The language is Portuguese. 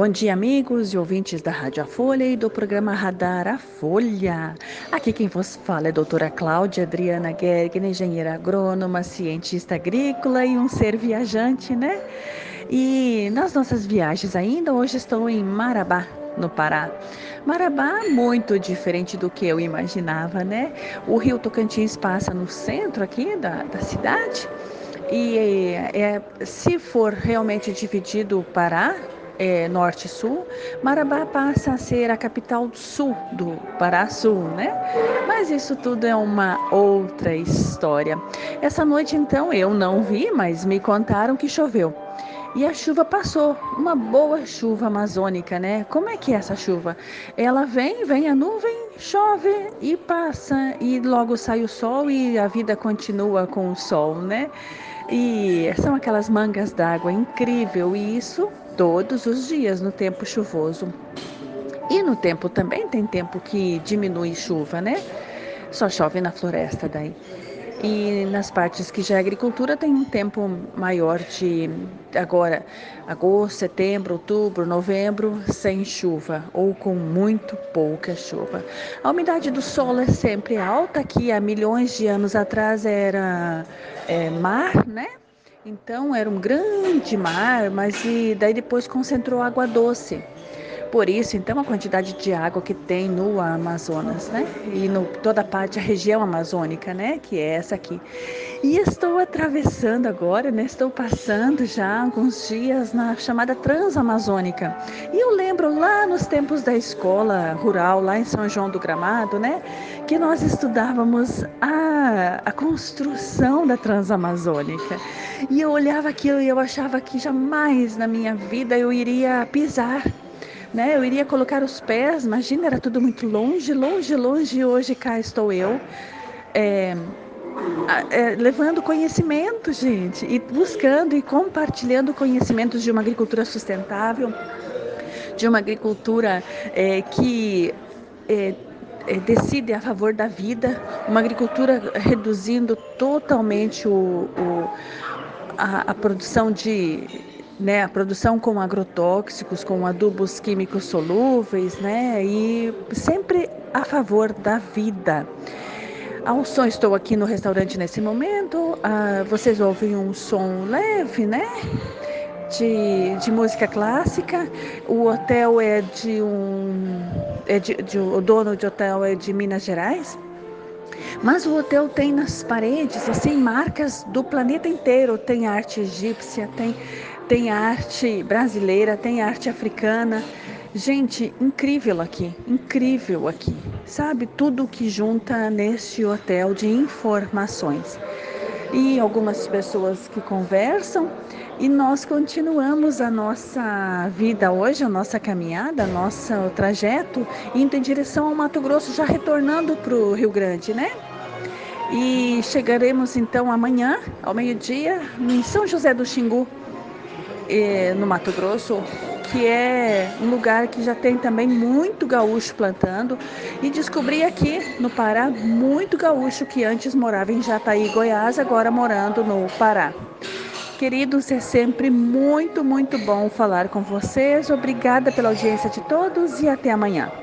Bom dia, amigos e ouvintes da Rádio A Folha e do programa Radar A Folha. Aqui quem vos fala é a doutora Cláudia Adriana Gergen, engenheira agrônoma, cientista agrícola e um ser viajante, né? E nas nossas viagens ainda, hoje estou em Marabá, no Pará. Marabá, muito diferente do que eu imaginava, né? O rio Tocantins passa no centro aqui da, da cidade. E é, se for realmente dividido o Pará, é, norte e sul, Marabá passa a ser a capital sul do Pará Sul, né? Mas isso tudo é uma outra história. Essa noite, então, eu não vi, mas me contaram que choveu. E a chuva passou, uma boa chuva amazônica, né? Como é que é essa chuva? Ela vem, vem a nuvem, chove e passa, e logo sai o sol e a vida continua com o sol, né? E são aquelas mangas d'água incrível, e isso todos os dias no tempo chuvoso. E no tempo também tem tempo que diminui chuva, né? Só chove na floresta daí. E nas partes que já é agricultura tem um tempo maior de agora agosto, setembro, outubro, novembro sem chuva ou com muito pouca chuva. A umidade do solo é sempre alta, que há milhões de anos atrás era é, mar, né? Então era um grande mar, mas e daí depois concentrou água doce. Por isso, então, a quantidade de água que tem no Amazonas, né? E no toda a parte, a região amazônica, né? Que é essa aqui. E estou atravessando agora, né? Estou passando já alguns dias na chamada Transamazônica. E eu lembro lá nos tempos da escola rural, lá em São João do Gramado, né? Que nós estudávamos a, a construção da Transamazônica. E eu olhava aquilo e eu achava que jamais na minha vida eu iria pisar né? Eu iria colocar os pés, imagina, era tudo muito longe, longe, longe, e hoje cá estou eu. É, é, levando conhecimento, gente, e buscando e compartilhando conhecimentos de uma agricultura sustentável, de uma agricultura é, que é, é, decide a favor da vida, uma agricultura reduzindo totalmente o, o a, a produção de né, a produção com agrotóxicos, com adubos químicos solúveis, né, e sempre a favor da vida. Ao som, estou aqui no restaurante nesse momento, ah, vocês ouvem um som leve, né, de, de música clássica. O hotel é de um, é de, de, o dono de hotel é de Minas Gerais. Mas o hotel tem nas paredes assim marcas do planeta inteiro. Tem arte egípcia, tem tem arte brasileira, tem arte africana. Gente, incrível aqui, incrível aqui. Sabe tudo que junta neste hotel de informações. E algumas pessoas que conversam e nós continuamos a nossa vida hoje, a nossa caminhada, nosso trajeto, indo em direção ao Mato Grosso, já retornando para o Rio Grande, né? E chegaremos então amanhã, ao meio-dia, em São José do Xingu, no Mato Grosso, que é um lugar que já tem também muito gaúcho plantando. E descobri aqui no Pará muito gaúcho que antes morava em Jataí, Goiás, agora morando no Pará. Queridos, é sempre muito, muito bom falar com vocês. Obrigada pela audiência de todos e até amanhã.